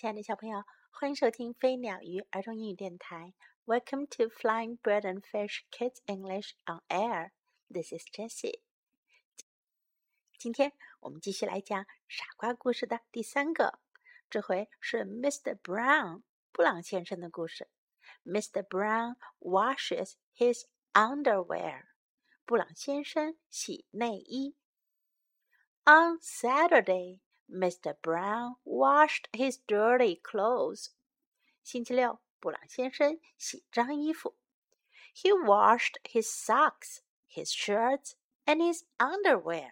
亲爱的小朋友，欢迎收听飞鸟鱼儿童英语电台。Welcome to Flying Bird and Fish Kids English on Air. This is Jessie. 今天我们继续来讲傻瓜故事的第三个，这回是 Mr. Brown 布朗先生的故事。Mr. Brown washes his underwear. 布朗先生洗内衣。On Saturday. Mr. Brown washed his dirty clothes. 星期六，布朗先生洗脏衣服。He washed his socks, his shirts, and his underwear.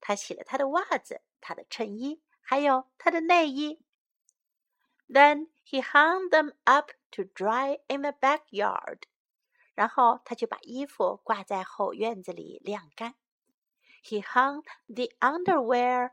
他洗了他的袜子、他的衬衣，还有他的内衣。Then he hung them up to dry in the backyard. 然后他就把衣服挂在后院子里晾干。He hung the underwear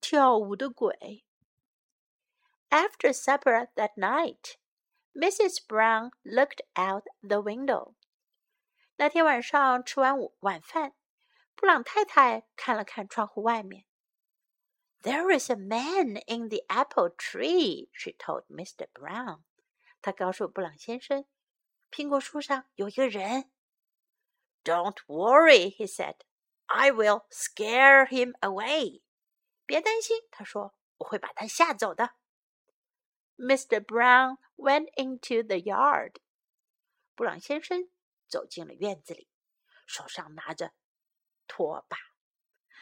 跳舞的鬼。After supper that night, Mrs. Brown looked out the window. 那天晚上吃完晚饭，布朗太太看了看窗户外面。There is a man in the apple tree, she told Mr. Brown. 她告诉布朗先生，苹果树上有一个人。Don't worry, he said. I will scare him away. 别担心，他说：“我会把他吓走的。” Mr. Brown went into the yard. 布朗先生走进了院子里，手上拿着拖把。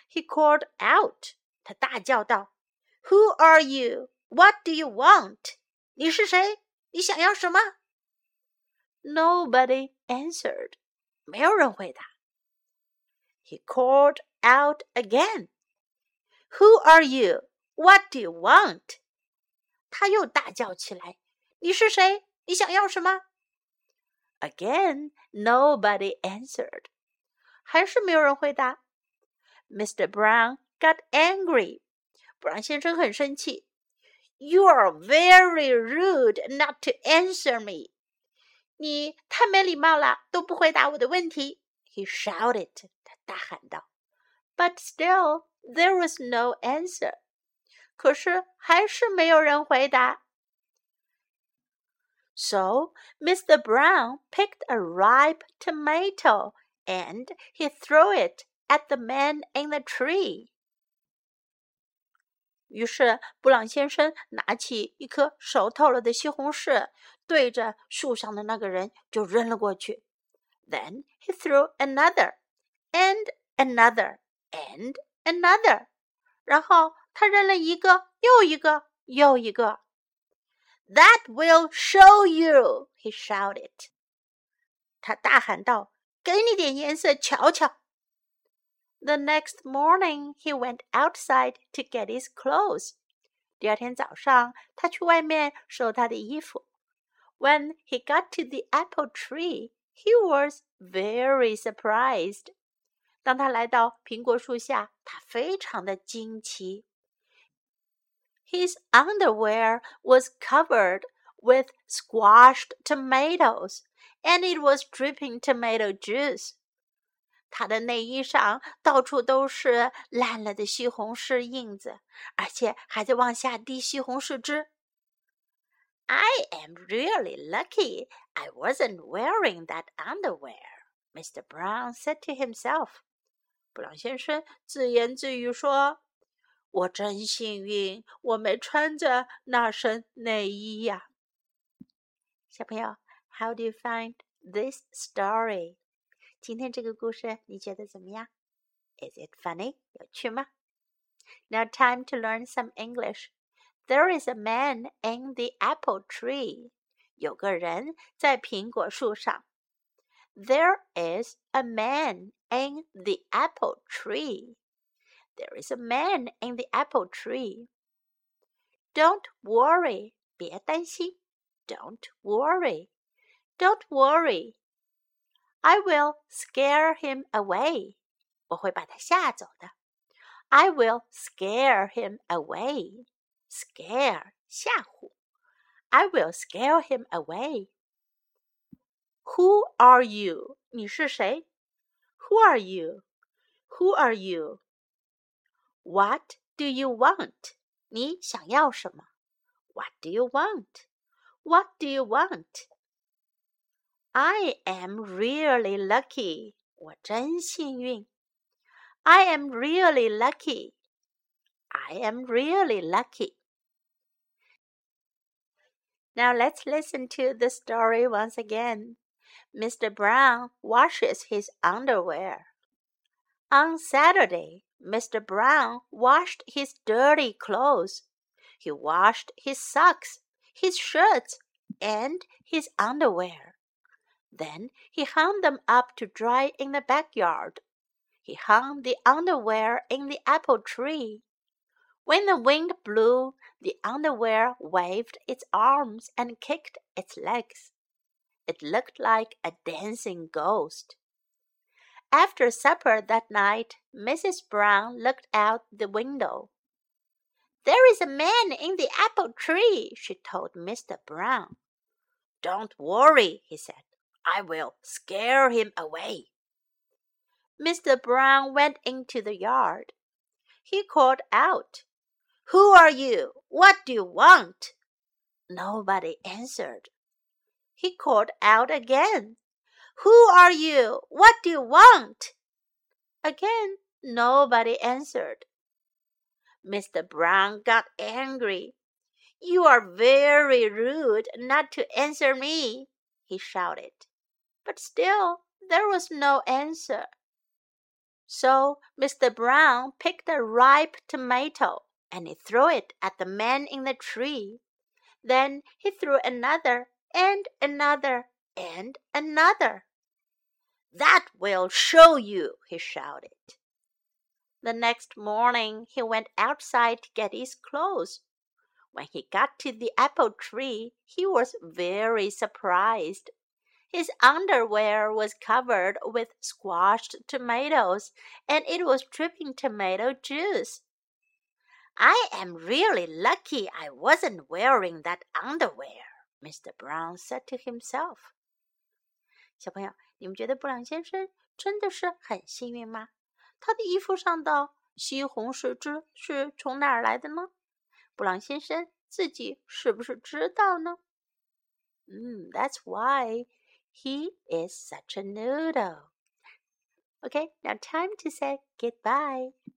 He called out. 他大叫道：“Who are you? What do you want? 你是谁？你想要什么？”Nobody answered. 没有人回答。He called out again. Who are you? What do you want? 他又大叫起来：“你是谁？你想要什么？”Again, nobody answered. 还是没有人回答。Mr. Brown got angry. 布朗先生很生气。You are very rude not to answer me. 你太没礼貌了，都不回答我的问题。He shouted. 他大喊道。 But still, there was no answer. 可是还是没有人回答。So Mr. Brown picked a ripe tomato and he threw it at the man in the tree. 于是布朗先生拿起一颗熟透了的西红柿，对着树上的那个人就扔了过去。Then he threw another and another and another，然后他扔了一个又一个又一个。That will show you! He shouted. 他大喊道：“给你点颜色瞧瞧。” The next morning, he went outside to get his clothes. 第二天早上，他去外面收他的衣服。When he got to the apple tree, he was very surprised. 当他来到苹果树下，他非常的惊奇。His underwear was covered with squashed tomatoes, and it was dripping tomato juice. 他的内衣上到处都是烂了的西红柿印子，而且还在往下滴西红柿汁。I am really lucky I wasn't wearing that underwear, Mr. Brown said to himself. 布朗先生自言自语说：“我真幸运，我没穿着那身内衣呀。”小朋友，How do you find this story？今天这个故事你觉得怎么样？Is it funny？有趣吗？Now time to learn some English. There is a man in the apple tree. 有个人在苹果树上。There is a man in the apple tree. There is a man in the apple tree. Don't worry, 别担心，Don't worry, don't worry. I will scare him away. 我会把他吓走的。I will scare him away. Scare 吓唬。I will scare him away. Who are you? 你是谁？Who are you? Who are you? What do you want? 你想要什么？What do you want? What do you want? I am really lucky. 我真幸运。I am really lucky. I am really lucky. Now let's listen to the story once again. Mr. Brown washes his underwear. On Saturday, Mr. Brown washed his dirty clothes. He washed his socks, his shirts, and his underwear. Then he hung them up to dry in the backyard. He hung the underwear in the apple tree. When the wind blew, the underwear waved its arms and kicked its legs. It looked like a dancing ghost. After supper that night, Mrs. Brown looked out the window. There is a man in the apple tree, she told Mr. Brown. Don't worry, he said. I will scare him away. Mr. Brown went into the yard. He called out, who are you? What do you want? Nobody answered. He called out again. Who are you? What do you want? Again, nobody answered. Mr. Brown got angry. You are very rude not to answer me, he shouted. But still there was no answer. So Mr. Brown picked a ripe tomato and he threw it at the man in the tree. Then he threw another and another and another. That will show you, he shouted. The next morning he went outside to get his clothes. When he got to the apple tree, he was very surprised. His underwear was covered with squashed tomatoes, and it was dripping tomato juice. I am really lucky I wasn't wearing that underwear, Mr. Brown said to himself. 小朋友，你们觉得布朗先生真的是很幸运吗？他的衣服上的西红柿汁是从哪儿来的呢？布朗先生自己是不是知道呢？嗯，That's why he is such a noodle. Okay, now time to say goodbye.